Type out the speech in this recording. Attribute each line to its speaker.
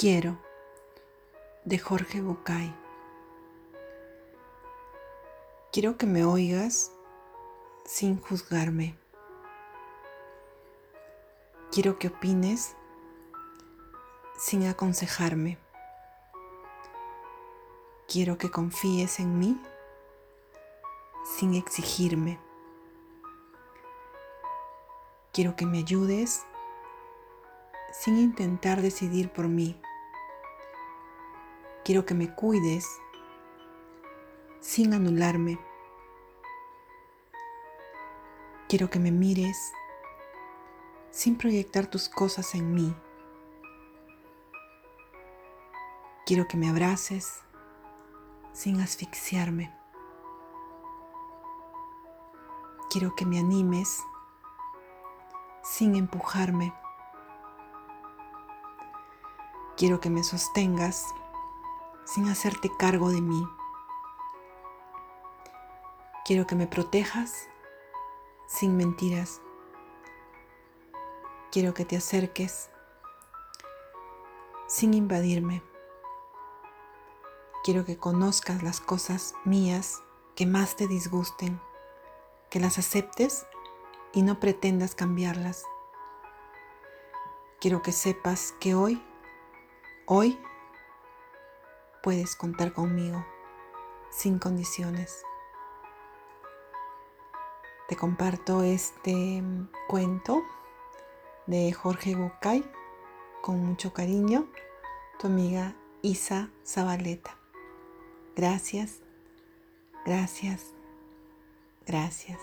Speaker 1: Quiero de Jorge Bucay. Quiero que me oigas sin juzgarme. Quiero que opines sin aconsejarme. Quiero que confíes en mí sin exigirme. Quiero que me ayudes sin intentar decidir por mí. Quiero que me cuides sin anularme. Quiero que me mires sin proyectar tus cosas en mí. Quiero que me abraces sin asfixiarme. Quiero que me animes sin empujarme. Quiero que me sostengas sin hacerte cargo de mí. Quiero que me protejas sin mentiras. Quiero que te acerques sin invadirme. Quiero que conozcas las cosas mías que más te disgusten, que las aceptes y no pretendas cambiarlas. Quiero que sepas que hoy, hoy, puedes contar conmigo sin condiciones. Te comparto este cuento de Jorge Bucay con mucho cariño, tu amiga Isa Zabaleta. Gracias, gracias, gracias.